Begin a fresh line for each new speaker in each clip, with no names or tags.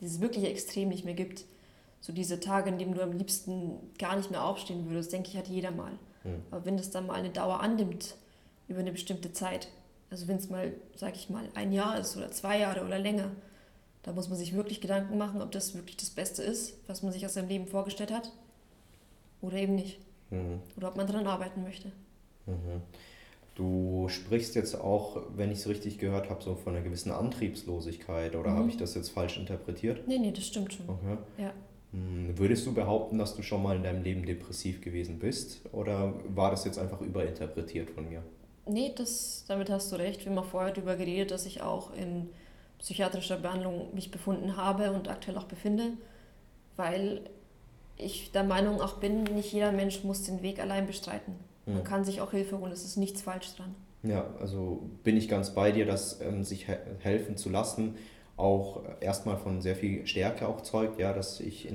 dieses wirkliche Extrem nicht mehr gibt. So diese Tage, in denen du am liebsten gar nicht mehr aufstehen würdest, denke ich, hat jeder mal. Mhm. Aber wenn das dann mal eine Dauer annimmt, über eine bestimmte Zeit, also wenn es mal, sag ich mal, ein Jahr ist oder zwei Jahre oder länger, da muss man sich wirklich Gedanken machen, ob das wirklich das Beste ist, was man sich aus seinem Leben vorgestellt hat oder eben nicht. Mhm. Oder ob man daran arbeiten möchte.
Mhm. Du sprichst jetzt auch, wenn ich es richtig gehört habe, so von einer gewissen Antriebslosigkeit oder mhm. habe ich das jetzt falsch interpretiert?
Nee, nee, das stimmt schon. Okay. Ja.
Hm, würdest du behaupten, dass du schon mal in deinem Leben depressiv gewesen bist oder war das jetzt einfach überinterpretiert von mir?
Nee, das, damit hast du recht. Wir haben vorher darüber geredet, dass ich auch in psychiatrischer Behandlung mich befunden habe und aktuell auch befinde, weil ich der Meinung auch bin, nicht jeder Mensch muss den Weg allein bestreiten. Man kann sich auch Hilfe holen, es ist nichts falsch dran.
Ja, also bin ich ganz bei dir, dass ähm, sich he helfen zu lassen auch erstmal von sehr viel Stärke auch zeugt, ja, dass ich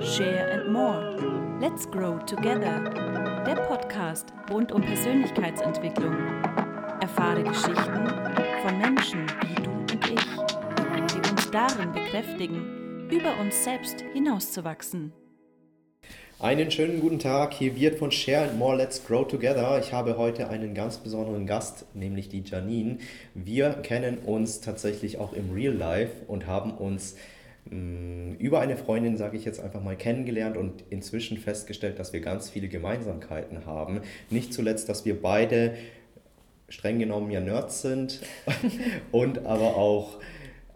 Share and More. Let's Grow Together. Der Podcast rund um Persönlichkeitsentwicklung. Erfahre Geschichten von Menschen wie du und ich, die uns darin bekräftigen, über uns selbst hinauszuwachsen.
Einen schönen guten Tag, hier wird von Share and More Let's Grow Together. Ich habe heute einen ganz besonderen Gast, nämlich die Janine. Wir kennen uns tatsächlich auch im Real Life und haben uns mh, mm, über eine Freundin, sage ich jetzt einfach mal, kennengelernt und inzwischen festgestellt, dass wir ganz viele Gemeinsamkeiten haben. Nicht zuletzt, dass wir beide streng genommen ja Nerds sind und aber auch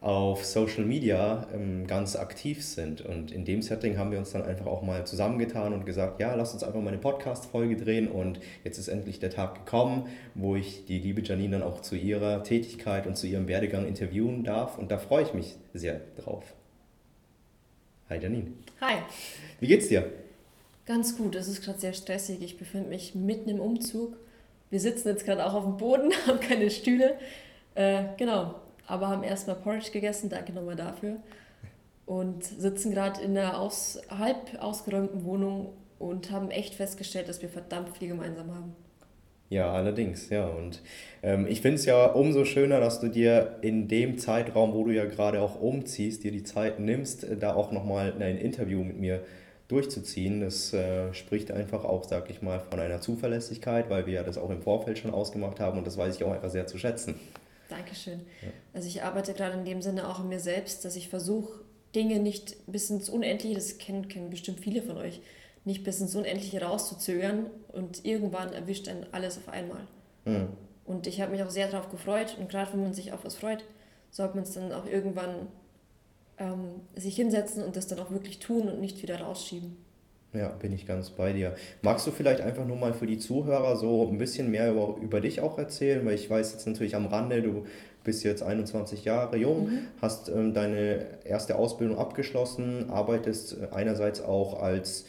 auf Social Media ähm, ganz aktiv sind. Und in dem Setting haben wir uns dann einfach auch mal zusammengetan und gesagt, ja, lass uns einfach mal eine Podcast-Folge drehen. Und jetzt ist endlich der Tag gekommen, wo ich die liebe Janine dann auch zu ihrer Tätigkeit und zu ihrem Werdegang interviewen darf. Und da freue ich mich sehr drauf. Hi Janine.
Hi.
Wie geht's dir?
Ganz gut, es ist gerade sehr stressig. Ich befinde mich mitten im Umzug. Wir sitzen jetzt gerade auch auf dem Boden, haben keine Stühle. Äh, genau, aber haben erstmal Porridge gegessen, danke nochmal dafür. Und sitzen gerade in einer aus, halb ausgeräumten Wohnung und haben echt festgestellt, dass wir verdammt viel gemeinsam haben.
Ja, allerdings, ja. Und ähm, ich finde es ja umso schöner, dass du dir in dem Zeitraum, wo du ja gerade auch umziehst, dir die Zeit nimmst, da auch nochmal ein Interview mit mir durchzuziehen. Das äh, spricht einfach auch, sag ich mal, von einer Zuverlässigkeit, weil wir ja das auch im Vorfeld schon ausgemacht haben und das weiß ich auch einfach sehr zu schätzen.
Dankeschön. Ja. Also ich arbeite gerade in dem Sinne auch an mir selbst, dass ich versuche, Dinge nicht bis ins Unendliche, das kennen, kennen bestimmt viele von euch, nicht bis ins Unendliche rauszuzögern und irgendwann erwischt dann alles auf einmal. Mhm. Und ich habe mich auch sehr darauf gefreut und gerade wenn man sich auf was freut, sollte man es dann auch irgendwann ähm, sich hinsetzen und das dann auch wirklich tun und nicht wieder rausschieben.
Ja, bin ich ganz bei dir. Magst du vielleicht einfach nur mal für die Zuhörer so ein bisschen mehr über, über dich auch erzählen? Weil ich weiß jetzt natürlich am Rande, du bist jetzt 21 Jahre jung, mhm. hast ähm, deine erste Ausbildung abgeschlossen, arbeitest äh, einerseits auch als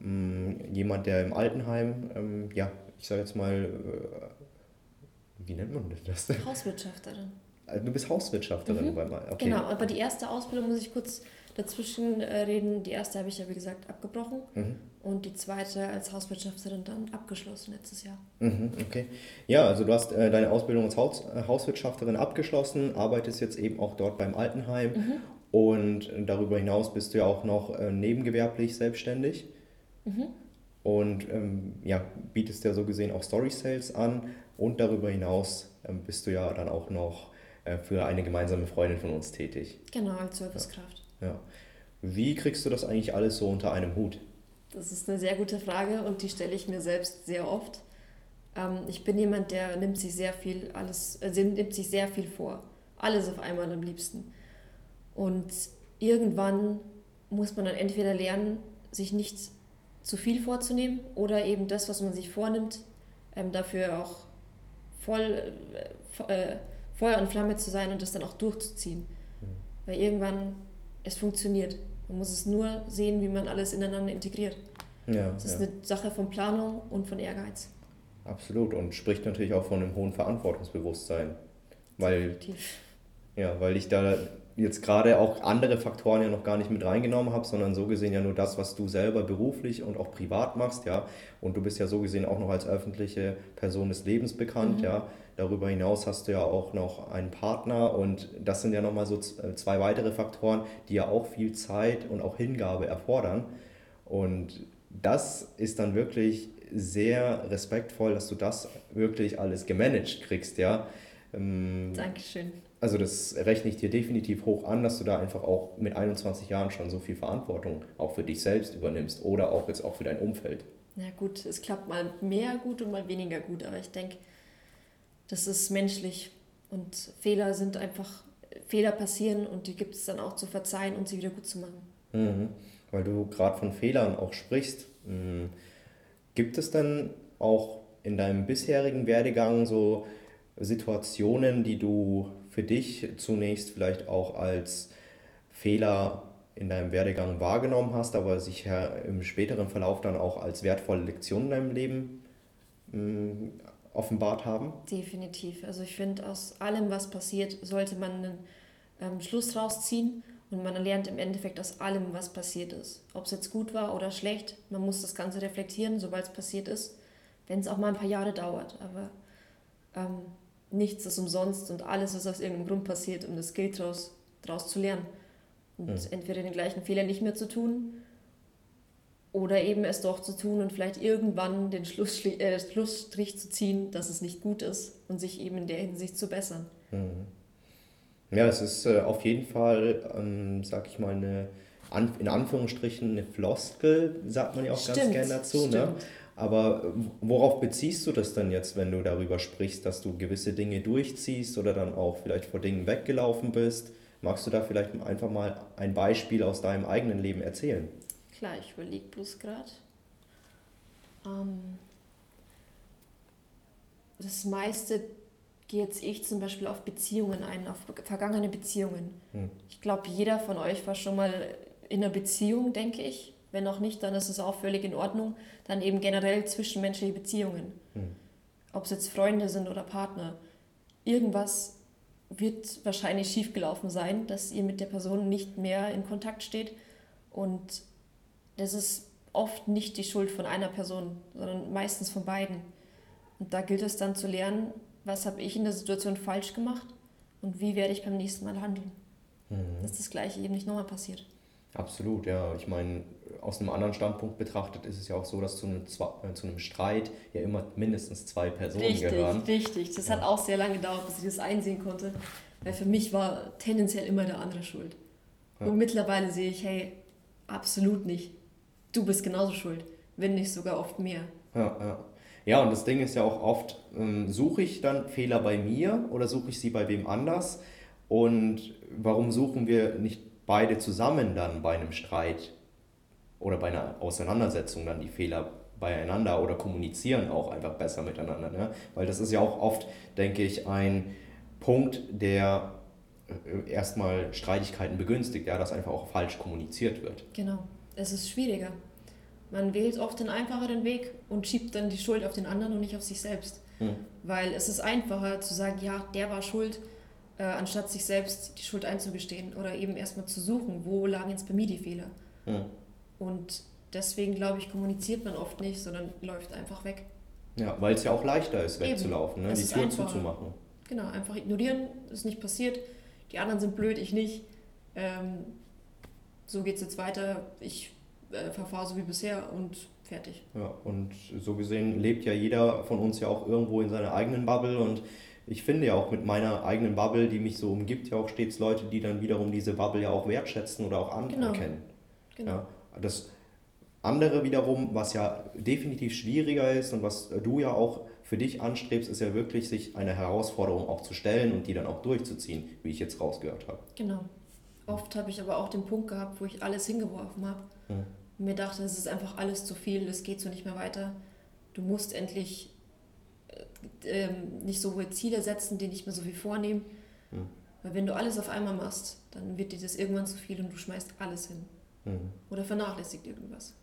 ähm, jemand, der im Altenheim, ähm, ja, ich sage jetzt mal, äh, wie nennt man das?
Hauswirtschafterin.
Äh, du bist Hauswirtschafterin
mhm. bei okay. Genau, aber die erste Ausbildung muss ich kurz dazwischen äh, reden. Die erste habe ich ja, wie gesagt, abgebrochen mhm. und die zweite als Hauswirtschafterin dann abgeschlossen letztes Jahr.
Mhm, okay. Ja, also du hast äh, deine Ausbildung als Haus, äh, Hauswirtschafterin abgeschlossen, arbeitest jetzt eben auch dort beim Altenheim mhm. und darüber hinaus bist du ja auch noch äh, nebengewerblich selbstständig. Mhm. Und ähm, ja, bietest ja so gesehen auch Story Sales an und darüber hinaus ähm, bist du ja dann auch noch äh, für eine gemeinsame Freundin von uns tätig.
Genau, als Servicekraft.
Ja. Wie kriegst du das eigentlich alles so unter einem Hut?
Das ist eine sehr gute Frage und die stelle ich mir selbst sehr oft. Ähm, ich bin jemand, der nimmt sich sehr viel alles, also nimmt sich sehr viel vor. Alles auf einmal am liebsten. Und irgendwann muss man dann entweder lernen, sich nicht zu viel vorzunehmen oder eben das, was man sich vornimmt, ähm, dafür auch voll äh, Feuer und Flamme zu sein und das dann auch durchzuziehen. Mhm. Weil irgendwann es funktioniert. Man muss es nur sehen, wie man alles ineinander integriert. Ja, das ist ja. eine Sache von Planung und von Ehrgeiz.
Absolut und spricht natürlich auch von einem hohen Verantwortungsbewusstsein. Weil, ja, weil ich da jetzt gerade auch andere Faktoren ja noch gar nicht mit reingenommen habe, sondern so gesehen ja nur das, was du selber beruflich und auch privat machst, ja. Und du bist ja so gesehen auch noch als öffentliche Person des Lebens bekannt, mhm. ja. Darüber hinaus hast du ja auch noch einen Partner und das sind ja nochmal so äh, zwei weitere Faktoren, die ja auch viel Zeit und auch Hingabe erfordern. Und das ist dann wirklich sehr respektvoll, dass du das wirklich alles gemanagt kriegst, ja.
Ähm, Dankeschön.
Also das rechne ich dir definitiv hoch an, dass du da einfach auch mit 21 Jahren schon so viel Verantwortung auch für dich selbst übernimmst oder auch jetzt auch für dein Umfeld.
Ja gut, es klappt mal mehr gut und mal weniger gut, aber ich denke, das ist menschlich und Fehler sind einfach, Fehler passieren und die gibt es dann auch zu verzeihen und sie wieder gut zu machen.
Mhm. Weil du gerade von Fehlern auch sprichst, mhm. gibt es dann auch in deinem bisherigen Werdegang so Situationen, die du für dich zunächst vielleicht auch als Fehler in deinem Werdegang wahrgenommen hast, aber sich im späteren Verlauf dann auch als wertvolle Lektion in deinem Leben mm, offenbart haben?
Definitiv. Also ich finde, aus allem, was passiert, sollte man einen ähm, Schluss rausziehen und man lernt im Endeffekt aus allem, was passiert ist. Ob es jetzt gut war oder schlecht, man muss das Ganze reflektieren, sobald es passiert ist, wenn es auch mal ein paar Jahre dauert. Aber ähm, nichts ist umsonst und alles ist aus irgendeinem Grund passiert, um das gilt daraus, daraus zu lernen. Und mhm. entweder den gleichen Fehler nicht mehr zu tun oder eben es doch zu tun und vielleicht irgendwann den Schlussstrich, äh, Schlussstrich zu ziehen, dass es nicht gut ist und sich eben in der Hinsicht zu bessern.
Mhm. Ja, es ist äh, auf jeden Fall, ähm, sag ich mal, eine, an, in Anführungsstrichen eine Floskel, sagt man ja auch stimmt, ganz gerne dazu. Ne? Aber worauf beziehst du das dann jetzt, wenn du darüber sprichst, dass du gewisse Dinge durchziehst oder dann auch vielleicht vor Dingen weggelaufen bist? Magst du da vielleicht einfach mal ein Beispiel aus deinem eigenen Leben erzählen?
Klar, ich überlege bloß gerade. Ähm, das meiste gehe jetzt ich zum Beispiel auf Beziehungen ein, auf vergangene Beziehungen. Hm. Ich glaube, jeder von euch war schon mal in einer Beziehung, denke ich. Wenn auch nicht, dann ist es auch völlig in Ordnung. Dann eben generell zwischenmenschliche Beziehungen. Hm. Ob es jetzt Freunde sind oder Partner. Irgendwas wird wahrscheinlich schiefgelaufen sein, dass ihr mit der Person nicht mehr in Kontakt steht. Und das ist oft nicht die Schuld von einer Person, sondern meistens von beiden. Und da gilt es dann zu lernen, was habe ich in der Situation falsch gemacht und wie werde ich beim nächsten Mal handeln. Mhm. Dass das Gleiche eben nicht nochmal passiert.
Absolut, ja. Ich meine, aus einem anderen Standpunkt betrachtet ist es ja auch so, dass zu einem, äh, zu einem Streit ja immer mindestens zwei Personen
richtig,
gehören.
Richtig, Das ja. hat auch sehr lange gedauert, bis ich das einsehen konnte. Weil für mich war tendenziell immer der andere schuld. Ja. Und mittlerweile sehe ich, hey, absolut nicht. Du bist genauso schuld, wenn nicht sogar oft mehr.
Ja, ja. Ja, und das Ding ist ja auch oft, ähm, suche ich dann Fehler bei mir oder suche ich sie bei wem anders? Und warum suchen wir nicht beide zusammen dann bei einem Streit oder bei einer Auseinandersetzung dann die Fehler beieinander oder kommunizieren auch einfach besser miteinander. Ne? Weil das ist ja auch oft, denke ich, ein Punkt, der äh, erstmal Streitigkeiten begünstigt, ja, dass einfach auch falsch kommuniziert wird.
Genau, es ist schwieriger. Man wählt oft den einfacheren Weg und schiebt dann die Schuld auf den anderen und nicht auf sich selbst. Hm. Weil es ist einfacher zu sagen, ja, der war schuld, äh, anstatt sich selbst die Schuld einzugestehen oder eben erstmal zu suchen, wo lagen jetzt bei mir die Fehler. Hm. Und deswegen, glaube ich, kommuniziert man oft nicht, sondern läuft einfach weg.
Ja, weil es ja auch leichter ist, wegzulaufen, ne? die Tür einfacher. zuzumachen.
Genau, einfach ignorieren, ist nicht passiert, die anderen sind blöd, ich nicht. Ähm, so geht es jetzt weiter, ich äh, verfahre so wie bisher und fertig.
Ja, und so gesehen lebt ja jeder von uns ja auch irgendwo in seiner eigenen Bubble und ich finde ja auch mit meiner eigenen Bubble, die mich so umgibt, ja auch stets Leute, die dann wiederum diese Bubble ja auch wertschätzen oder auch anerkennen. Genau. genau. Ja, das andere wiederum, was ja definitiv schwieriger ist und was du ja auch für dich anstrebst, ist ja wirklich, sich eine Herausforderung auch zu stellen und die dann auch durchzuziehen, wie ich jetzt rausgehört habe.
Genau. Oft habe ich aber auch den Punkt gehabt, wo ich alles hingeworfen habe hm. und mir dachte, es ist einfach alles zu viel, es geht so nicht mehr weiter. Du musst endlich ähm, nicht so hohe Ziele setzen, die nicht mehr so viel vornehmen. Mhm. Weil wenn du alles auf einmal machst, dann wird dir das irgendwann zu viel und du schmeißt alles hin. Mhm. Oder vernachlässigt irgendwas.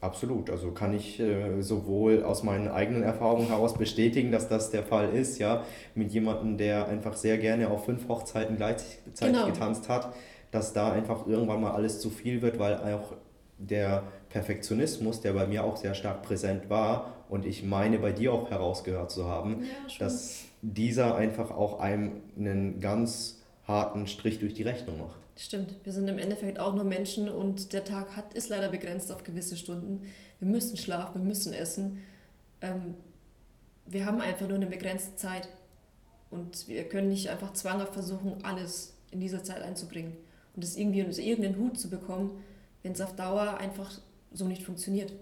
Absolut. Also kann ich äh, sowohl aus meinen eigenen Erfahrungen heraus bestätigen, dass das der Fall ist, ja, mit jemandem, der einfach sehr gerne auf fünf Hochzeiten gleichzeitig genau. getanzt hat, dass da einfach irgendwann mal alles zu viel wird, weil auch der Perfektionismus, der bei mir auch sehr stark präsent war und ich meine bei dir auch herausgehört zu haben, ja, dass dieser einfach auch einem einen ganz harten Strich durch die Rechnung macht.
Stimmt, wir sind im Endeffekt auch nur Menschen und der Tag hat, ist leider begrenzt auf gewisse Stunden. Wir müssen schlafen, wir müssen essen. Ähm, wir haben einfach nur eine begrenzte Zeit und wir können nicht einfach zwanghaft versuchen, alles in dieser Zeit einzubringen und das irgendwie unter irgendeinen Hut zu bekommen, wenn es auf Dauer einfach so nicht funktioniert.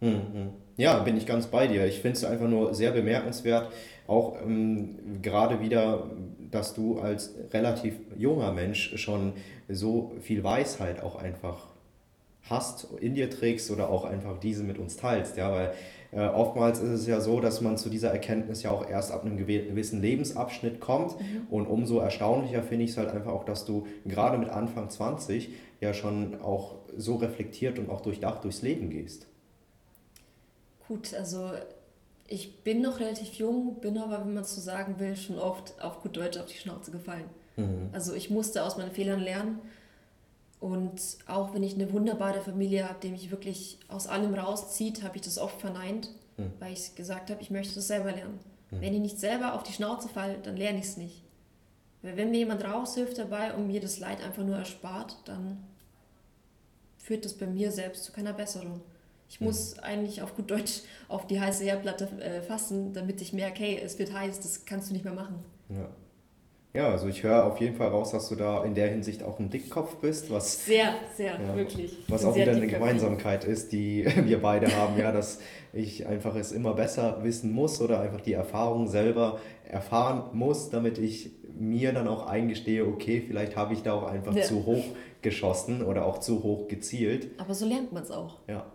Mhm. Ja, bin ich ganz bei dir. Ich finde es einfach nur sehr bemerkenswert, auch ähm, gerade wieder dass du als relativ junger Mensch schon so viel Weisheit auch einfach hast, in dir trägst oder auch einfach diese mit uns teilst. Ja, weil äh, oftmals ist es ja so, dass man zu dieser Erkenntnis ja auch erst ab einem gewissen Lebensabschnitt kommt. Mhm. Und umso erstaunlicher finde ich es halt einfach auch, dass du gerade mit Anfang 20 ja schon auch so reflektiert und auch durchdacht durchs Leben gehst.
Gut, also ich bin noch relativ jung, bin aber, wenn man es so sagen will, schon oft auf gut Deutsch auf die Schnauze gefallen. Mhm. Also ich musste aus meinen Fehlern lernen. Und auch wenn ich eine wunderbare Familie habe, die mich wirklich aus allem rauszieht, habe ich das oft verneint, mhm. weil ich gesagt habe, ich möchte das selber lernen. Mhm. Wenn ich nicht selber auf die Schnauze falle, dann lerne ich es nicht. Weil wenn mir jemand raushilft dabei und mir das Leid einfach nur erspart, dann führt das bei mir selbst zu keiner Besserung. Ich muss mhm. eigentlich auf gut Deutsch auf die heiße Herdplatte äh, fassen, damit ich merke, hey, es wird heiß, das kannst du nicht mehr machen.
Ja. Ja, also ich höre auf jeden Fall raus, dass du da in der Hinsicht auch ein Dickkopf bist, was
sehr, sehr, ja, wirklich.
Was auch wieder eine Gemeinsamkeit ist, die wir beide haben, ja, dass ich einfach es immer besser wissen muss oder einfach die Erfahrung selber erfahren muss, damit ich mir dann auch eingestehe, okay, vielleicht habe ich da auch einfach ja. zu hoch geschossen oder auch zu hoch gezielt.
Aber so lernt man es auch.
Ja.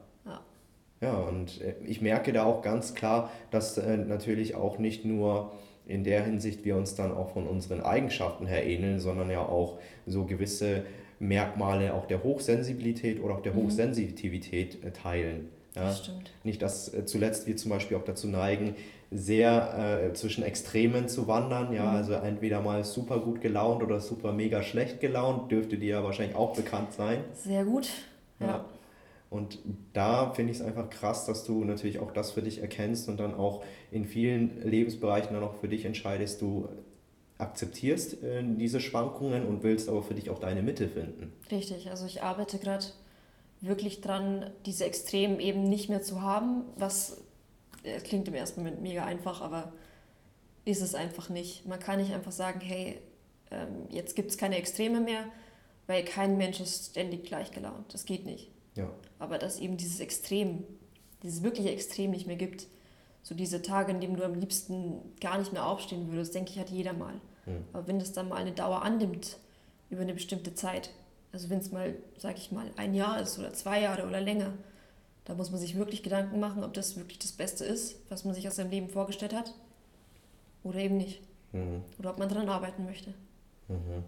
Ja, und äh, ich merke da auch ganz klar, dass äh, natürlich auch nicht nur in der Hinsicht wir uns dann auch von unseren Eigenschaften her ähneln, sondern ja auch so gewisse Merkmale auch der Hochsensibilität oder auch der mhm. Hochsensitivität äh, teilen. Ja? Das stimmt. Nicht, dass zuletzt wir zum Beispiel auch dazu neigen, sehr äh, zwischen Extremen zu wandern. Ja, mhm. also entweder mal super gut gelaunt oder super mega schlecht gelaunt, dürfte dir ja wahrscheinlich auch bekannt sein.
Sehr gut. ja. ja.
Und da finde ich es einfach krass, dass du natürlich auch das für dich erkennst und dann auch in vielen Lebensbereichen dann auch für dich entscheidest, du akzeptierst äh, diese Schwankungen und willst aber für dich auch deine Mitte finden.
Richtig, also ich arbeite gerade wirklich dran, diese Extremen eben nicht mehr zu haben, was es klingt im ersten Moment mega einfach, aber ist es einfach nicht. Man kann nicht einfach sagen, hey, ähm, jetzt gibt es keine Extreme mehr, weil kein Mensch ist ständig gleich gelaunt. Das geht nicht. Ja. Aber dass eben dieses Extrem, dieses wirkliche Extrem nicht mehr gibt. So diese Tage, in denen du am liebsten gar nicht mehr aufstehen würdest, denke ich, hat jeder mal. Mhm. Aber wenn das dann mal eine Dauer annimmt, über eine bestimmte Zeit, also wenn es mal, sag ich mal, ein Jahr ist oder zwei Jahre oder länger, da muss man sich wirklich Gedanken machen, ob das wirklich das Beste ist, was man sich aus seinem Leben vorgestellt hat oder eben nicht. Mhm. Oder ob man daran arbeiten möchte.
Mhm.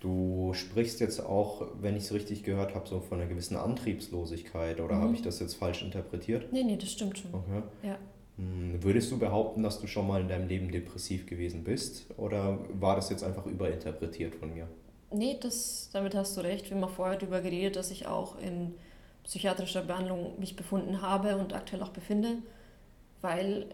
Du sprichst jetzt auch, wenn ich es richtig gehört habe, so von einer gewissen Antriebslosigkeit oder mhm. habe ich das jetzt falsch interpretiert?
Nee, nee, das stimmt schon.
Okay. Ja. Hm, würdest du behaupten, dass du schon mal in deinem Leben depressiv gewesen bist oder war das jetzt einfach überinterpretiert von mir?
Nee, das, damit hast du recht. Wir haben vorher darüber geredet, dass ich auch in psychiatrischer Behandlung mich befunden habe und aktuell auch befinde, weil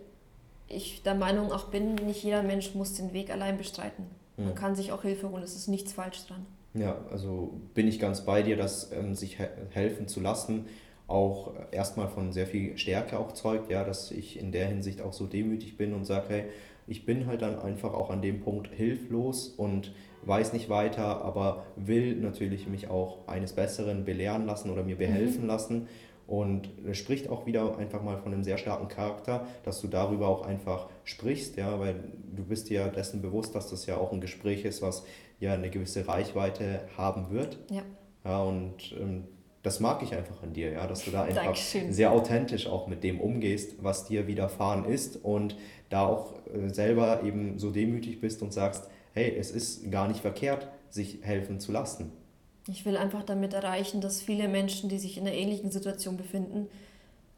ich der Meinung auch bin, nicht jeder Mensch muss den Weg allein bestreiten. Man mhm. kann sich auch Hilfe holen, es ist nichts falsch dran.
Ja, also bin ich ganz bei dir, dass ähm, sich he helfen zu lassen auch erstmal von sehr viel Stärke auch zeugt, ja, dass ich in der Hinsicht auch so demütig bin und sage, hey, ich bin halt dann einfach auch an dem Punkt hilflos und weiß nicht weiter, aber will natürlich mich auch eines Besseren belehren lassen oder mir behelfen mhm. lassen. Und es spricht auch wieder einfach mal von einem sehr starken Charakter, dass du darüber auch einfach sprichst, ja, weil du bist dir dessen bewusst, dass das ja auch ein Gespräch ist, was ja eine gewisse Reichweite haben wird. Ja. Ja, und ähm, das mag ich einfach an dir, ja, dass du da einfach Dankeschön. sehr authentisch auch mit dem umgehst, was dir widerfahren ist und da auch äh, selber eben so demütig bist und sagst, hey, es ist gar nicht verkehrt, sich helfen zu lassen.
Ich will einfach damit erreichen, dass viele Menschen, die sich in einer ähnlichen Situation befinden,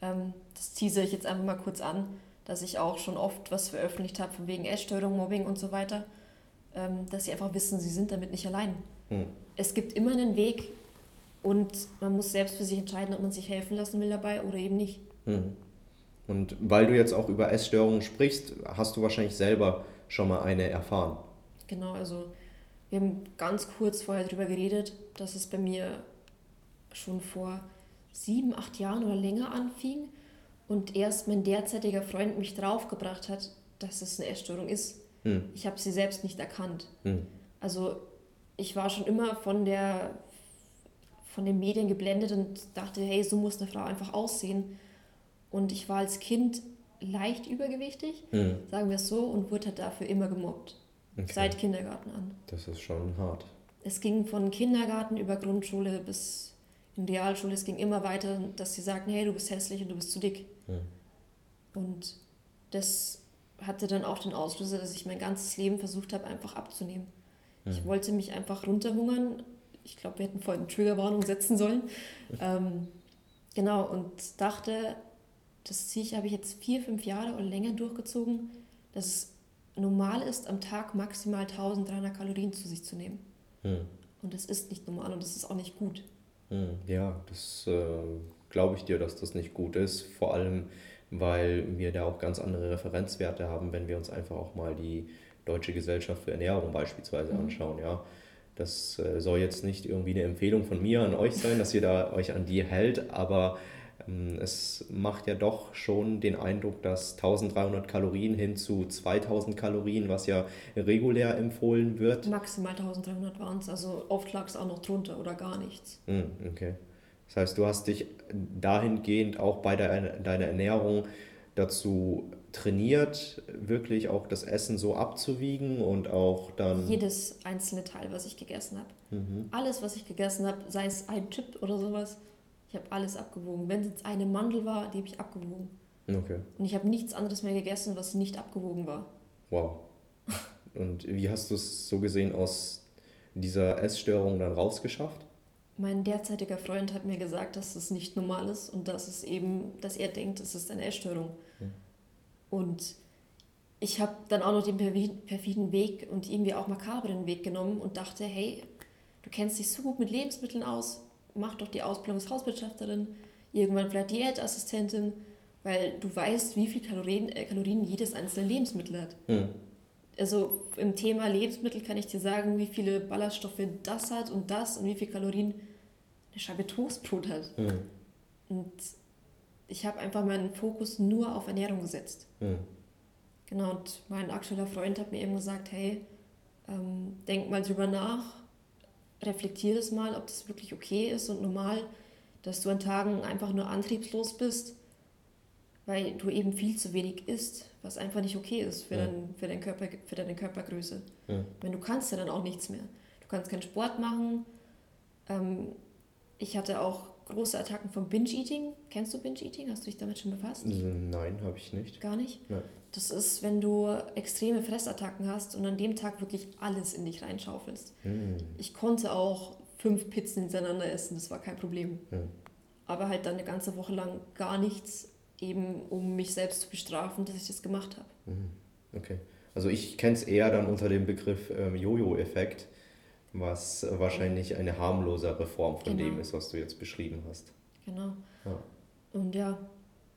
Ähm, das teasere ich jetzt einfach mal kurz an, dass ich auch schon oft was veröffentlicht habe von wegen Essstörung, Mobbing und so weiter, ähm, dass sie einfach wissen, sie sind damit nicht allein. Hm. Es gibt immer einen Weg und man muss selbst für sich entscheiden, ob man sich helfen lassen will dabei oder eben nicht. Hm.
Und weil du jetzt auch über Essstörungen sprichst, hast du wahrscheinlich selber schon mal eine erfahren.
Genau, also wir haben ganz kurz vorher darüber geredet, dass es bei mir schon vor sieben, acht Jahren oder länger anfing und erst mein derzeitiger Freund mich draufgebracht hat, dass es eine Essstörung ist. Hm. Ich habe sie selbst nicht erkannt. Hm. Also ich war schon immer von der von den Medien geblendet und dachte, hey, so muss eine Frau einfach aussehen. Und ich war als Kind leicht übergewichtig, mhm. sagen wir es so, und wurde halt dafür immer gemobbt. Okay. Seit Kindergarten an.
Das ist schon hart.
Es ging von Kindergarten über Grundschule bis in Realschule. Es ging immer weiter, dass sie sagten, hey, du bist hässlich und du bist zu dick. Mhm. Und das hatte dann auch den Auslöser, dass ich mein ganzes Leben versucht habe, einfach abzunehmen. Mhm. Ich wollte mich einfach runterhungern. Ich glaube, wir hätten vorhin eine Triggerwarnung setzen sollen. ähm, genau, und dachte, das ziehe ich, habe ich jetzt vier, fünf Jahre oder länger durchgezogen, dass es normal ist, am Tag maximal 1300 Kalorien zu sich zu nehmen. Hm. Und das ist nicht normal und das ist auch nicht gut.
Hm. Ja, das äh, glaube ich dir, dass das nicht gut ist. Vor allem, weil wir da auch ganz andere Referenzwerte haben, wenn wir uns einfach auch mal die Deutsche Gesellschaft für Ernährung beispielsweise mhm. anschauen. Ja. Das äh, soll jetzt nicht irgendwie eine Empfehlung von mir an euch sein, dass ihr da euch an die hält, aber es macht ja doch schon den Eindruck, dass 1300 Kalorien hin zu 2000 Kalorien, was ja regulär empfohlen wird.
Maximal 1300 waren es, also oft lag es auch noch drunter oder gar nichts.
Hm, okay. Das heißt, du hast dich dahingehend auch bei der, deiner Ernährung dazu trainiert, wirklich auch das Essen so abzuwiegen und auch dann.
Jedes einzelne Teil, was ich gegessen habe. Mhm. Alles, was ich gegessen habe, sei es ein Chip oder sowas, ich habe alles abgewogen. Wenn es jetzt eine Mandel war, die habe ich abgewogen. Okay. Und ich habe nichts anderes mehr gegessen, was nicht abgewogen war.
Wow. Und wie hast du es so gesehen aus dieser Essstörung dann rausgeschafft?
Mein derzeitiger Freund hat mir gesagt, dass es nicht normal ist und dass es eben, dass er denkt, es ist eine Essstörung. Hm. Und ich habe dann auch noch den perfiden Weg und irgendwie auch makabren Weg genommen und dachte, hey, du kennst dich so gut mit Lebensmitteln aus, mach doch die Ausbildung als Hauswirtschafterin, irgendwann vielleicht Diätassistentin, weil du weißt, wie viel Kalorien, äh, Kalorien jedes einzelne Lebensmittel hat. Mhm. Also im Thema Lebensmittel kann ich dir sagen, wie viele Ballaststoffe das hat und das und wie viel Kalorien eine Scheibe Toastbrot hat. Mhm. Und ich habe einfach meinen Fokus nur auf Ernährung gesetzt. Mhm. Genau, und mein aktueller Freund hat mir eben gesagt, hey, ähm, denk mal drüber nach, reflektiere das mal, ob das wirklich okay ist und normal, dass du an Tagen einfach nur antriebslos bist, weil du eben viel zu wenig isst, was einfach nicht okay ist für, ja. dein, für, dein Körper, für deine Körpergröße. Ja. Wenn du kannst ja dann auch nichts mehr. Du kannst keinen Sport machen. Ähm, ich hatte auch große Attacken von Binge-Eating. Kennst du Binge-Eating? Hast du dich damit schon befasst?
Nein, habe ich nicht.
Gar nicht?
Nein.
Das ist, wenn du extreme Fressattacken hast und an dem Tag wirklich alles in dich reinschaufelst. Mm. Ich konnte auch fünf Pizzen hintereinander essen, das war kein Problem. Mm. Aber halt dann eine ganze Woche lang gar nichts, eben um mich selbst zu bestrafen, dass ich das gemacht habe.
Mm. Okay. Also ich kenne es eher dann unter dem Begriff ähm, Jojo-Effekt, was wahrscheinlich eine harmlosere Form von genau. dem ist, was du jetzt beschrieben hast.
Genau. Ja. Und ja,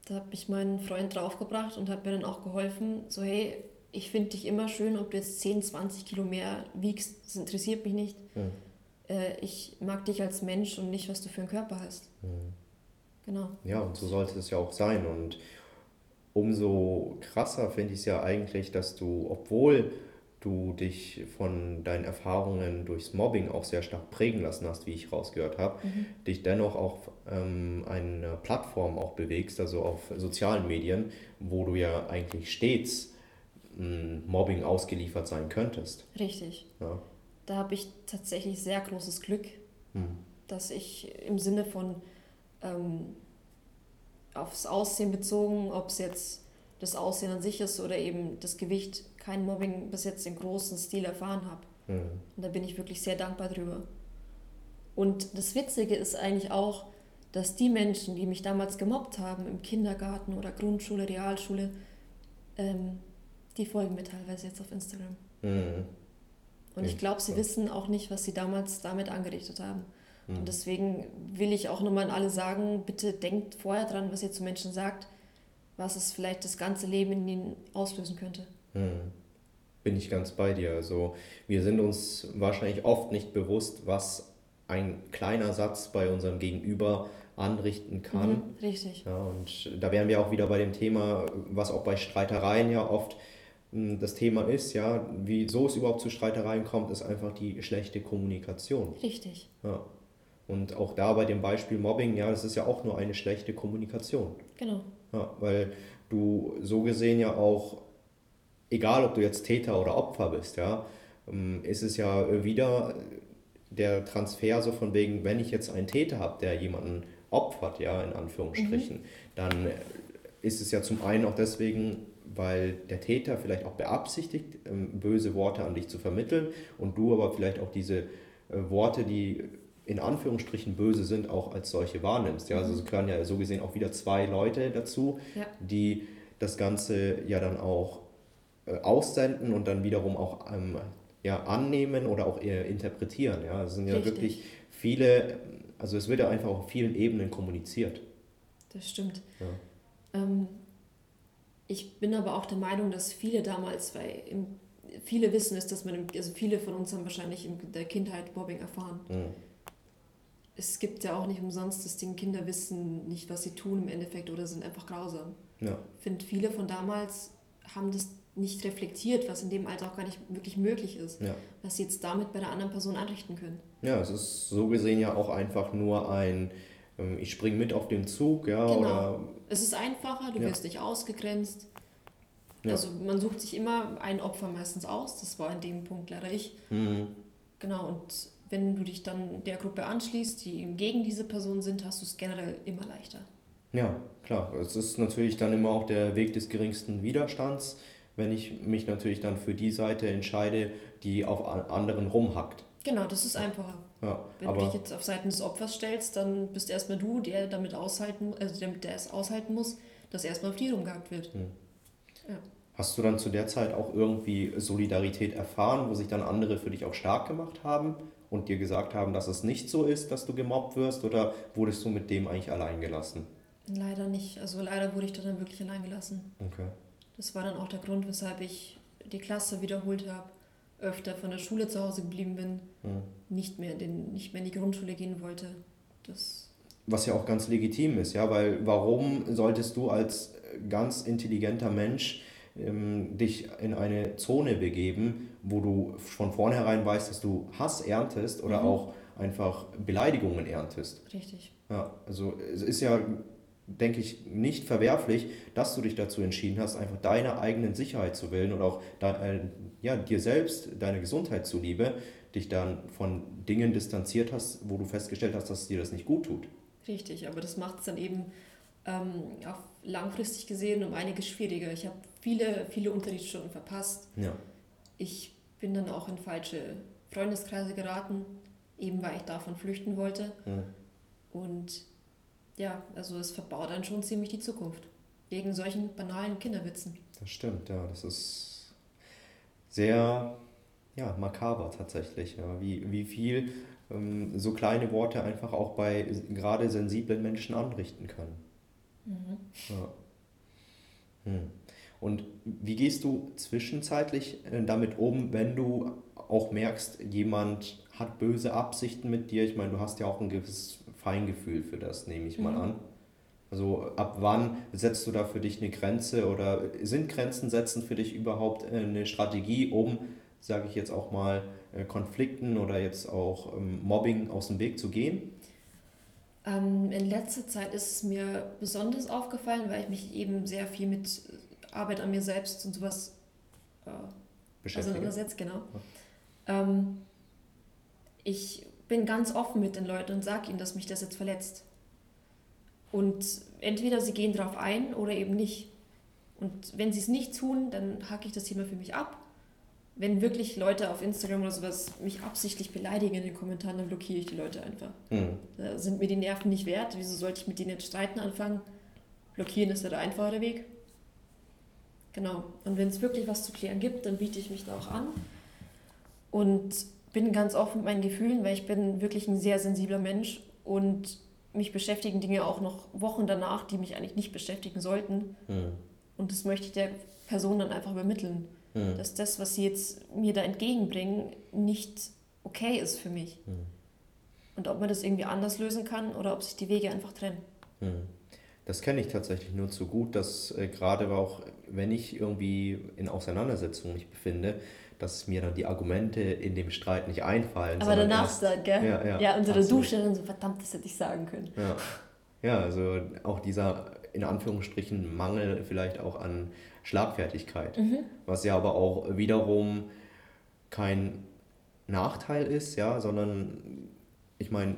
da hat mich mein Freund draufgebracht und hat mir dann auch geholfen, so hey, ich finde dich immer schön, ob du jetzt 10, 20 Kilo mehr wiegst, das interessiert mich nicht. Mhm. Äh, ich mag dich als Mensch und nicht, was du für einen Körper hast. Mhm. Genau.
Ja, und so sollte es ja auch sein. Und umso krasser finde ich es ja eigentlich, dass du, obwohl du dich von deinen Erfahrungen durchs Mobbing auch sehr stark prägen lassen hast, wie ich rausgehört habe, mhm. dich dennoch auf ähm, eine Plattform auch bewegst, also auf sozialen Medien, wo du ja eigentlich stets m, Mobbing ausgeliefert sein könntest.
Richtig. Ja. Da habe ich tatsächlich sehr großes Glück, mhm. dass ich im Sinne von ähm, aufs Aussehen bezogen, ob es jetzt das Aussehen an sich ist oder eben das Gewicht, kein Mobbing bis jetzt im großen Stil erfahren habe. Mhm. Und da bin ich wirklich sehr dankbar drüber. Und das Witzige ist eigentlich auch, dass die Menschen, die mich damals gemobbt haben, im Kindergarten oder Grundschule, Realschule, ähm, die folgen mir teilweise jetzt auf Instagram. Mhm. Und ich glaube, sie wissen auch nicht, was sie damals damit angerichtet haben. Mhm. Und deswegen will ich auch nochmal an alle sagen, bitte denkt vorher dran, was ihr zu Menschen sagt, was es vielleicht das ganze Leben in ihnen auslösen könnte.
Mhm. Bin ich ganz bei dir. Also wir sind uns wahrscheinlich oft nicht bewusst, was ein kleiner Satz bei unserem Gegenüber anrichten kann. Mhm,
richtig.
Ja, und da wären wir auch wieder bei dem Thema, was auch bei Streitereien ja oft hm, das Thema ist, ja, wieso es überhaupt zu Streitereien kommt, ist einfach die schlechte Kommunikation.
Richtig.
Ja. Und auch da bei dem Beispiel Mobbing, ja, das ist ja auch nur eine schlechte Kommunikation.
Genau.
Ja, weil du so gesehen ja auch, egal ob du jetzt Täter oder Opfer bist, ja, hm, ist es ja wieder der Transfer so von wegen, wenn ich jetzt einen Täter habe, der jemanden opfert, ja, in Anführungsstrichen, mhm. dann ist es ja zum einen auch deswegen, weil der Täter vielleicht auch beabsichtigt, ähm, böse Worte an dich zu vermitteln und du aber vielleicht auch diese äh, Worte, die in Anführungsstrichen böse sind, auch als solche wahrnimmst. Ja? Also es gehören ja so gesehen auch wieder zwei Leute dazu,
ja.
die das Ganze ja dann auch äh, aussenden und dann wiederum auch ähm, ja, annehmen oder auch eher interpretieren. Ja? Es sind ja Richtig. wirklich viele also es wird ja einfach auf vielen Ebenen kommuniziert.
Das stimmt.
Ja.
Ähm, ich bin aber auch der Meinung, dass viele damals, weil im, viele wissen es, dass man, im, also viele von uns haben wahrscheinlich in der Kindheit Mobbing erfahren.
Mhm.
Es gibt ja auch nicht umsonst das Ding, Kinder wissen nicht, was sie tun im Endeffekt oder sind einfach grausam.
Ja.
Ich finde, viele von damals haben das nicht reflektiert, was in dem Alter auch gar nicht wirklich möglich ist,
ja.
was sie jetzt damit bei der anderen Person anrichten können.
Ja, es ist so gesehen ja auch einfach nur ein, ähm, ich springe mit auf den Zug, ja.
Genau.
Oder,
es ist einfacher, du ja. wirst nicht ausgegrenzt. Ja. Also man sucht sich immer ein Opfer meistens aus, das war in dem Punkt leider ich.
Mhm.
Genau, und wenn du dich dann der Gruppe anschließt, die gegen diese Person sind, hast du es generell immer leichter.
Ja, klar. Es ist natürlich dann immer auch der Weg des geringsten Widerstands wenn ich mich natürlich dann für die Seite entscheide, die auf anderen rumhackt.
Genau, das ist einfacher.
Ja,
wenn du dich jetzt auf Seiten des Opfers stellst, dann bist erstmal du, der damit aushalten, also damit der es aushalten muss, dass erstmal auf die rumgehackt wird.
Hm.
Ja.
Hast du dann zu der Zeit auch irgendwie Solidarität erfahren, wo sich dann andere für dich auch stark gemacht haben und dir gesagt haben, dass es nicht so ist, dass du gemobbt wirst oder wurdest du mit dem eigentlich allein gelassen?
Leider nicht. Also leider wurde ich dann wirklich allein gelassen.
Okay.
Das war dann auch der Grund, weshalb ich die Klasse wiederholt habe, öfter von der Schule zu Hause geblieben bin,
mhm.
nicht, mehr in den, nicht mehr in die Grundschule gehen wollte. Das
Was ja auch ganz legitim ist, ja, weil warum solltest du als ganz intelligenter Mensch ähm, dich in eine Zone begeben, wo du von vornherein weißt, dass du Hass erntest oder mhm. auch einfach Beleidigungen erntest.
Richtig.
Ja, also es ist ja denke ich, nicht verwerflich, dass du dich dazu entschieden hast, einfach deiner eigenen Sicherheit zu wählen und auch äh, ja, dir selbst, deine Gesundheit zuliebe, dich dann von Dingen distanziert hast, wo du festgestellt hast, dass dir das nicht gut tut.
Richtig, aber das macht es dann eben ähm, auch langfristig gesehen um einiges schwieriger. Ich habe viele, viele Unterrichtsstunden verpasst.
Ja.
Ich bin dann auch in falsche Freundeskreise geraten, eben weil ich davon flüchten wollte.
Ja.
Und ja, also es verbaut dann schon ziemlich die Zukunft. Wegen solchen banalen Kinderwitzen.
Das stimmt, ja. Das ist sehr ja, makaber tatsächlich. Ja. Wie, wie viel ähm, so kleine Worte einfach auch bei gerade sensiblen Menschen anrichten können.
Mhm.
Ja. Hm. Und wie gehst du zwischenzeitlich äh, damit um, wenn du auch merkst, jemand hat böse Absichten mit dir? Ich meine, du hast ja auch ein gewisses Feingefühl für das, nehme ich mal mhm. an. Also ab wann setzt du da für dich eine Grenze oder sind Grenzen setzen für dich überhaupt äh, eine Strategie, um, sage ich jetzt auch mal, äh, Konflikten oder jetzt auch ähm, Mobbing aus dem Weg zu gehen?
Ähm, in letzter Zeit ist es mir besonders aufgefallen, weil ich mich eben sehr viel mit Arbeit an mir selbst und sowas äh, auseinandersetze, genau. Ja. Ähm, ich bin ganz offen mit den Leuten und sage ihnen, dass mich das jetzt verletzt. Und entweder sie gehen darauf ein oder eben nicht. Und wenn sie es nicht tun, dann hacke ich das Thema für mich ab wenn wirklich Leute auf Instagram oder sowas mich absichtlich beleidigen in den Kommentaren, dann blockiere ich die Leute einfach.
Hm.
Da sind mir die Nerven nicht wert. Wieso sollte ich mit denen jetzt streiten anfangen? Blockieren ist ja der einfachere Weg. Genau. Und wenn es wirklich was zu klären gibt, dann biete ich mich da auch an. Und bin ganz offen mit meinen Gefühlen, weil ich bin wirklich ein sehr sensibler Mensch und mich beschäftigen Dinge auch noch Wochen danach, die mich eigentlich nicht beschäftigen sollten.
Hm.
Und das möchte ich der Person dann einfach übermitteln.
Hm.
Dass das, was sie jetzt mir da entgegenbringen, nicht okay ist für mich.
Hm.
Und ob man das irgendwie anders lösen kann oder ob sich die Wege einfach trennen.
Das kenne ich tatsächlich nur zu gut, dass äh, gerade auch, wenn ich irgendwie in Auseinandersetzungen mich befinde, dass mir dann die Argumente in dem Streit nicht einfallen.
Aber danach
erst-
dann, gell?
Ja, ja,
ja unter der
absolut.
Dusche dann so, verdammt, das hätte ich sagen können.
Ja. ja, also auch dieser in Anführungsstrichen Mangel vielleicht auch an Schlagfertigkeit,
Mhm.
was ja aber auch wiederum kein Nachteil ist, ja, sondern ich meine,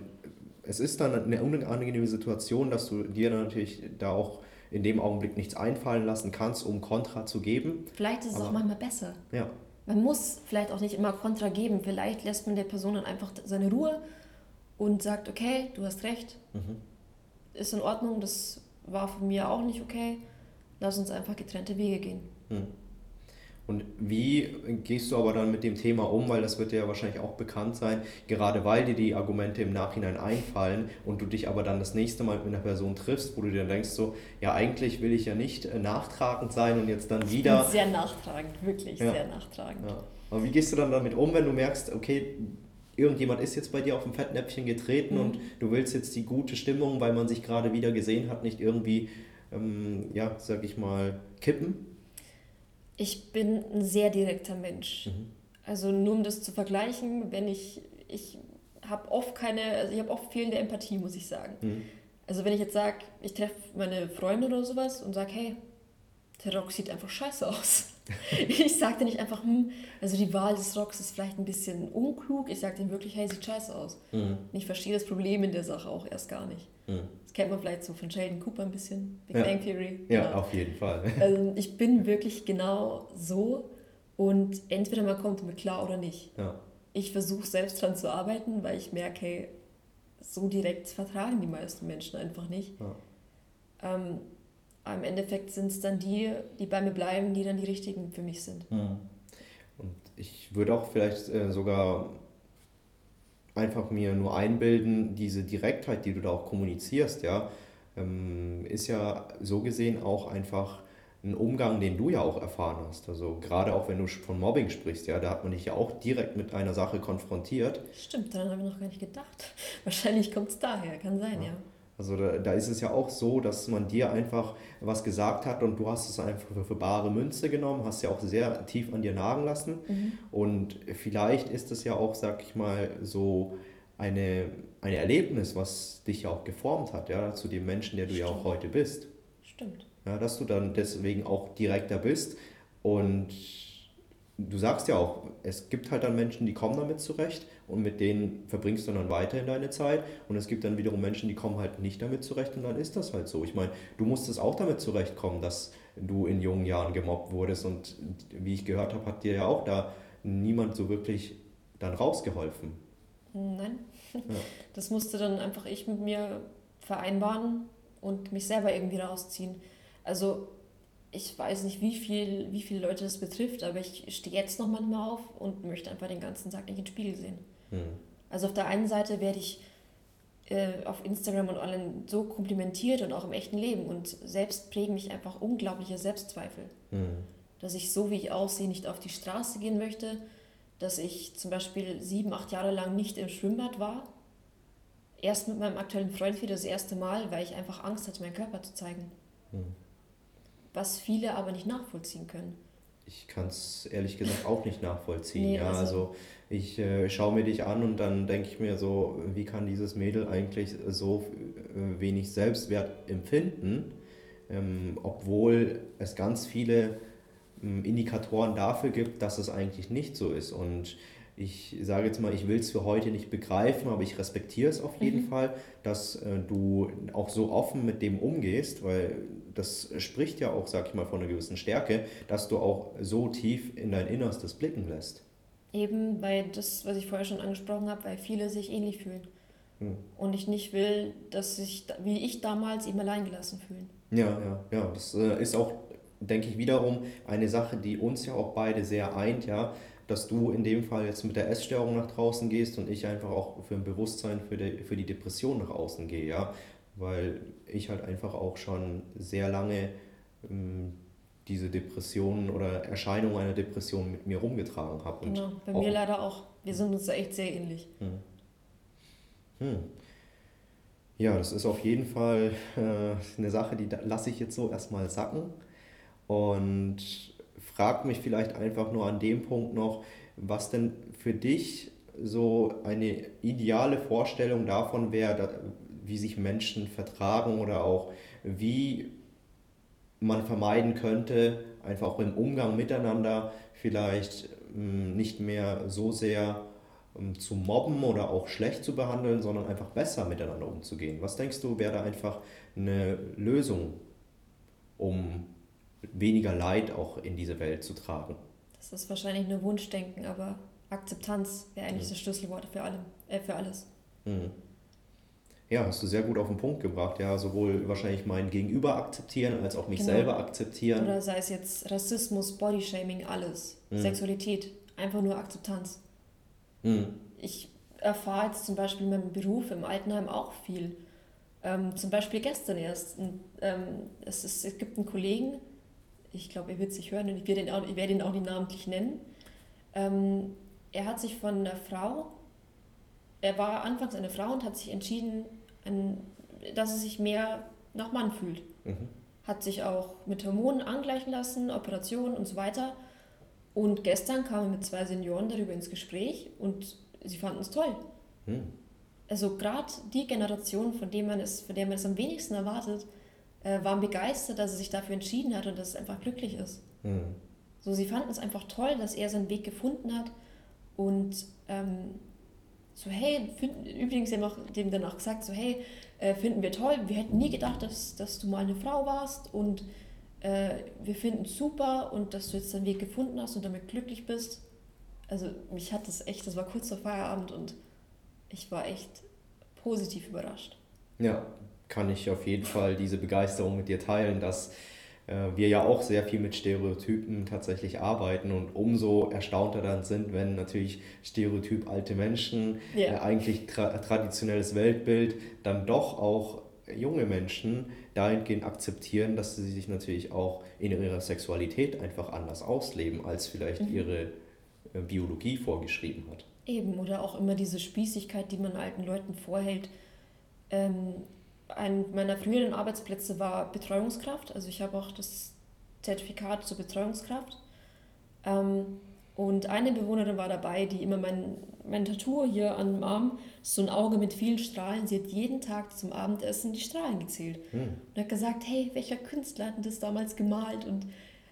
es ist dann eine unangenehme Situation, dass du dir natürlich da auch in dem Augenblick nichts einfallen lassen kannst, um Kontra zu geben.
Vielleicht ist es auch
Aber-
manchmal besser.
Ja,
Man muss vielleicht auch nicht immer Kontra geben. Vielleicht lässt man der Person dann einfach seine Ruhe und sagt, okay, du hast recht,
mhm.
ist in Ordnung, das war von mir auch nicht okay. Lass uns einfach getrennte Wege gehen.
Hm. Und wie gehst du aber dann mit dem Thema um, weil das wird dir ja wahrscheinlich auch bekannt sein, gerade weil dir die Argumente im Nachhinein einfallen und du dich aber dann das nächste Mal mit einer Person triffst, wo du dir dann denkst so, ja eigentlich will ich ja nicht äh, nachtragend sein und jetzt dann wieder.
sehr nachtragend, wirklich
Ja.
sehr nachtragend.
Ja. Aber wie gehst du dann damit um, wenn du merkst, okay, irgendjemand ist jetzt bei dir auf ein Fettnäpfchen getreten
Mhm.
und du willst jetzt die gute Stimmung, weil man sich gerade wieder gesehen hat, nicht irgendwie, ähm, ja, sag ich mal, kippen?
Ich bin ein sehr direkter Mensch.
Mhm.
Also nur um das zu vergleichen, wenn ich, ich habe oft keine, also ich habe oft fehlende Empathie, muss ich sagen.
Mhm.
Also wenn ich jetzt sage, ich treffe meine Freunde oder sowas und sage, hey, der Rock sieht einfach scheiße aus. ich dir nicht einfach, hm, also die Wahl des Rocks ist vielleicht ein bisschen unklug. Ich sage denen wirklich, hey, sieht scheiße aus.
Mhm.
Ich verstehe das Problem in der Sache auch erst gar nicht.
Mhm.
Das kennt man vielleicht so von Sheldon Cooper ein bisschen, Big
Ja.
Bang Theory.
Ja,
genau.
auf jeden Fall.
Also ich bin wirklich genau so und entweder man kommt damit klar oder nicht.
Ja.
Ich versuche selbst dran zu arbeiten, weil ich merke, hey, so direkt vertragen die meisten Menschen einfach nicht.
Ja.
Ähm, im Endeffekt sind es dann die, die bei mir bleiben, die dann die richtigen für mich sind.
Und ich würde auch vielleicht äh, sogar einfach mir nur einbilden, diese Direktheit, die du da auch kommunizierst, ja, ähm, ist ja so gesehen auch einfach ein Umgang, den du ja auch erfahren hast. Also gerade auch wenn du von Mobbing sprichst, ja, da hat man dich ja auch direkt mit einer Sache konfrontiert.
Stimmt, daran habe ich noch gar nicht gedacht. Wahrscheinlich kommt es daher, kann sein, ja.
Also da, da ist es ja auch so, dass man dir einfach was gesagt hat und du hast es einfach für, für bare Münze genommen, hast ja auch sehr tief an dir nagen lassen. Und vielleicht ist es ja auch, sag ich mal, so eine, ein Erlebnis, was dich ja auch geformt hat, ja, zu dem Menschen, der du ja auch
Stimmt.
heute bist.
Stimmt.
Ja, dass du dann deswegen auch direkter bist. Und du sagst ja auch, es gibt halt dann Menschen, die kommen damit zurecht und mit denen verbringst du dann weiterhin deine Zeit. Und es gibt dann wiederum Menschen, die kommen halt nicht damit zurecht und dann ist das halt so. Ich meine, du musstest auch damit zurechtkommen, dass du in jungen Jahren gemobbt wurdest und wie ich gehört habe, hat dir ja auch da niemand so wirklich dann rausgeholfen.
Nein. Das musste dann einfach ich mit mir vereinbaren und mich selber irgendwie rausziehen. Also ich weiß nicht, wie, viel, wie viele Leute das betrifft, aber ich stehe jetzt noch manchmal auf und möchte einfach den ganzen Tag nicht in den Spiegel sehen.
Hm.
Also auf der einen Seite werde ich äh, auf Instagram und online so komplimentiert und auch im echten Leben und selbst prägen mich einfach unglaubliche Selbstzweifel.
Hm.
Dass ich so, wie ich aussehe, nicht auf die Straße gehen möchte, dass ich zum Beispiel sieben, acht Jahre lang nicht im Schwimmbad war. Erst mit meinem aktuellen Freund wieder das erste Mal, weil ich einfach Angst hatte, meinen Körper zu zeigen.
Hm.
Was viele aber nicht nachvollziehen können.
Ich kann es ehrlich gesagt auch nicht nachvollziehen.
Nee,
ja, also,
also-
ich äh, schaue mir dich an und dann denke ich mir so, wie kann dieses Mädel eigentlich so äh, wenig Selbstwert empfinden, ähm, obwohl es ganz viele ähm, Indikatoren dafür gibt, dass es eigentlich nicht so ist. Und ich sage jetzt mal, ich will es für heute nicht begreifen, aber ich respektiere es auf jeden mhm. Fall, dass äh, du auch so offen mit dem umgehst, weil das spricht ja auch, sag ich mal, von einer gewissen Stärke, dass du auch so tief in dein Innerstes blicken lässt.
Eben, weil das, was ich vorher schon angesprochen habe, weil viele sich ähnlich fühlen. Hm. Und ich nicht will, dass sich, wie ich damals, eben alleingelassen fühlen.
Ja, ja, ja. Das äh, ist auch, denke ich, wiederum eine Sache, die uns ja auch beide sehr eint, ja, dass du in dem Fall jetzt mit der Essstörung nach draußen gehst und ich einfach auch für ein Bewusstsein für die, für die Depression nach außen gehe, ja. Weil ich halt einfach auch schon sehr lange ähm, diese Depressionen oder Erscheinungen einer Depression mit mir rumgetragen habe.
Genau, bei mir leider auch. Wir sind uns da echt sehr ähnlich. Hm.
Hm. Ja, das ist auf jeden Fall äh, eine Sache, die lasse ich jetzt so erstmal sacken und frag mich vielleicht einfach nur an dem Punkt noch, was denn für dich so eine ideale Vorstellung davon wäre, wie sich Menschen vertragen oder auch wie man vermeiden könnte, einfach auch im Umgang miteinander vielleicht hm, nicht mehr so sehr hm, zu mobben oder auch schlecht zu behandeln, sondern einfach besser miteinander umzugehen. Was denkst du, wäre da einfach eine Lösung, um weniger Leid auch in diese Welt zu tragen?
Das ist wahrscheinlich nur Wunschdenken, aber Akzeptanz wäre eigentlich mhm. das Schlüsselwort für, allem, äh, für alles. Mhm.
Ja, hast du sehr gut auf den Punkt gebracht. Ja, sowohl wahrscheinlich mein Gegenüber akzeptieren als auch mich genau. selber akzeptieren.
Oder sei es jetzt Rassismus, Bodyshaming, alles. Mhm. Sexualität, einfach nur Akzeptanz. Mhm. Ich erfahre jetzt zum Beispiel in meinem Beruf im Altenheim auch viel. Ähm, zum Beispiel gestern erst. Ähm, es, ist, es gibt einen Kollegen, ich glaube, er wird sich hören und ich werde ihn auch, ich werde ihn auch nicht namentlich nennen. Ähm, er hat sich von einer Frau, er war anfangs eine Frau und hat sich entschieden, ein, dass er sich mehr nach Mann fühlt. Mhm. Hat sich auch mit Hormonen angleichen lassen, Operationen und so weiter. Und gestern kam er mit zwei Senioren darüber ins Gespräch und sie fanden es toll. Mhm. Also gerade die Generation, von, dem man es, von der man es am wenigsten erwartet, äh, waren begeistert, dass er sich dafür entschieden hat und dass es einfach glücklich ist. Mhm. So, sie fanden es einfach toll, dass er seinen Weg gefunden hat und ähm, so, hey, find, übrigens haben auch dem dann auch gesagt, so, hey, äh, finden wir toll, wir hätten nie gedacht, dass, dass du mal eine Frau warst und äh, wir finden es super und dass du jetzt deinen Weg gefunden hast und damit glücklich bist. Also mich hat das echt, das war kurz vor Feierabend und ich war echt positiv überrascht.
Ja, kann ich auf jeden Fall diese Begeisterung mit dir teilen, dass äh, wir ja auch sehr viel mit Stereotypen tatsächlich arbeiten und umso erstaunter dann sind, wenn natürlich Stereotyp alte Menschen, ja. äh, eigentlich tra traditionelles Weltbild, dann doch auch junge Menschen dahingehend akzeptieren, dass sie sich natürlich auch in ihrer Sexualität einfach anders ausleben, als vielleicht mhm. ihre äh, Biologie vorgeschrieben hat.
Eben, oder auch immer diese Spießigkeit, die man alten Leuten vorhält. Ähm, ein meiner früheren Arbeitsplätze war Betreuungskraft. Also ich habe auch das Zertifikat zur Betreuungskraft. Ähm, und eine Bewohnerin war dabei, die immer mein, mein Tattoo hier an dem Arm, so ein Auge mit vielen Strahlen, sie hat jeden Tag zum Abendessen die Strahlen gezählt. Hm. Und hat gesagt, hey, welcher Künstler hat das damals gemalt? Und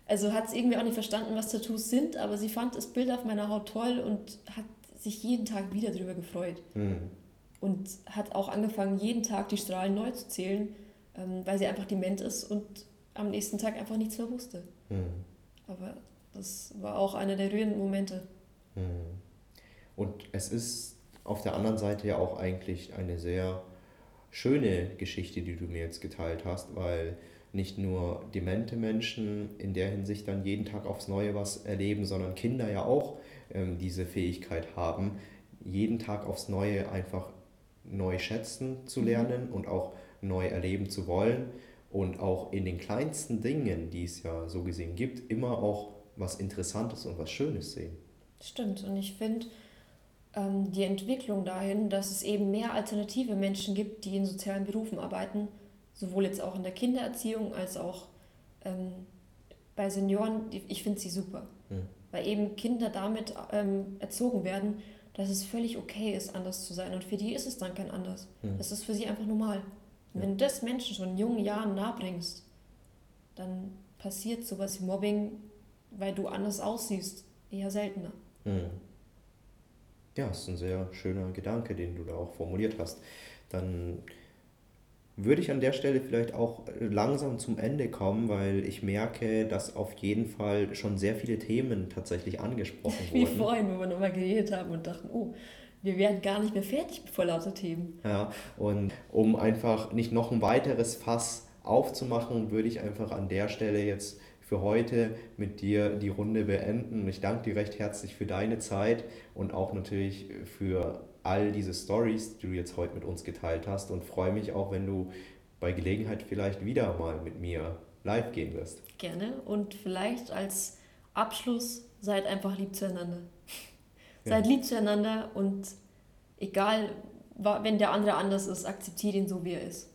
also hat es irgendwie auch nicht verstanden, was Tattoos sind, aber sie fand das Bild auf meiner Haut toll und hat sich jeden Tag wieder darüber gefreut. Hm und hat auch angefangen, jeden Tag die Strahlen neu zu zählen, ähm, weil sie einfach dement ist und am nächsten Tag einfach nichts mehr wusste. Mhm. Aber das war auch einer der rührenden Momente. Mhm.
Und es ist auf der anderen Seite ja auch eigentlich eine sehr schöne Geschichte, die du mir jetzt geteilt hast, weil nicht nur demente Menschen in der Hinsicht dann jeden Tag aufs Neue was erleben, sondern Kinder ja auch ähm, diese Fähigkeit haben, jeden Tag aufs Neue einfach neu schätzen zu mhm. lernen und auch neu erleben zu wollen und auch in den kleinsten Dingen, die es ja so gesehen gibt, immer auch was Interessantes und was Schönes sehen.
Stimmt, und ich finde ähm, die Entwicklung dahin, dass es eben mehr alternative Menschen gibt, die in sozialen Berufen arbeiten, sowohl jetzt auch in der Kindererziehung als auch ähm, bei Senioren, ich finde sie super. Hm. Weil eben Kinder damit ähm, erzogen werden, dass es völlig okay ist, anders zu sein. Und für die ist es dann kein anders. Mhm. Es ist für sie einfach normal. Und wenn du das Menschen schon in jungen Jahren nahebringst, dann passiert sowas wie Mobbing, weil du anders aussiehst, eher seltener. Mhm.
Ja, das ist ein sehr schöner Gedanke, den du da auch formuliert hast. Dann würde ich an der Stelle vielleicht auch langsam zum Ende kommen, weil ich merke, dass auf jeden Fall schon sehr viele Themen tatsächlich angesprochen
wurden. Wie vorhin, wo wir nochmal geredet haben und dachten, oh, wir werden gar nicht mehr fertig vor lauter Themen.
Ja, und um einfach nicht noch ein weiteres Fass aufzumachen, würde ich einfach an der Stelle jetzt für heute mit dir die Runde beenden. Ich danke dir recht herzlich für deine Zeit und auch natürlich für all diese Stories, die du jetzt heute mit uns geteilt hast und freue mich auch, wenn du bei Gelegenheit vielleicht wieder mal mit mir live gehen wirst.
Gerne und vielleicht als Abschluss seid einfach lieb zueinander. Ja. Seid lieb zueinander und egal, wenn der andere anders ist, akzeptiert ihn so, wie er ist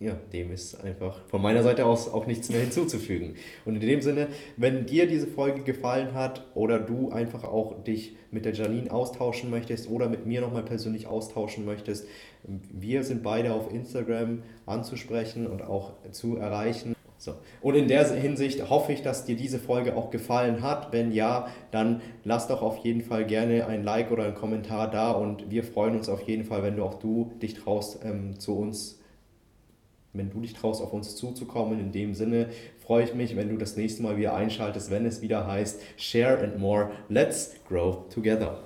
ja, dem ist einfach von meiner Seite aus auch nichts mehr hinzuzufügen. Und in dem Sinne, wenn dir diese Folge gefallen hat oder du einfach auch dich mit der Janine austauschen möchtest oder mit mir nochmal persönlich austauschen möchtest, wir sind beide auf Instagram anzusprechen und auch zu erreichen. So. Und in der Hinsicht hoffe ich, dass dir diese Folge auch gefallen hat. Wenn ja, dann lass doch auf jeden Fall gerne ein Like oder einen Kommentar da und wir freuen uns auf jeden Fall, wenn du auch du dich traust, ähm, zu uns wenn du dich traust, auf uns zuzukommen. In dem Sinne freue ich mich, wenn du das nächste Mal wieder einschaltest, wenn es wieder heißt Share and More. Let's grow together.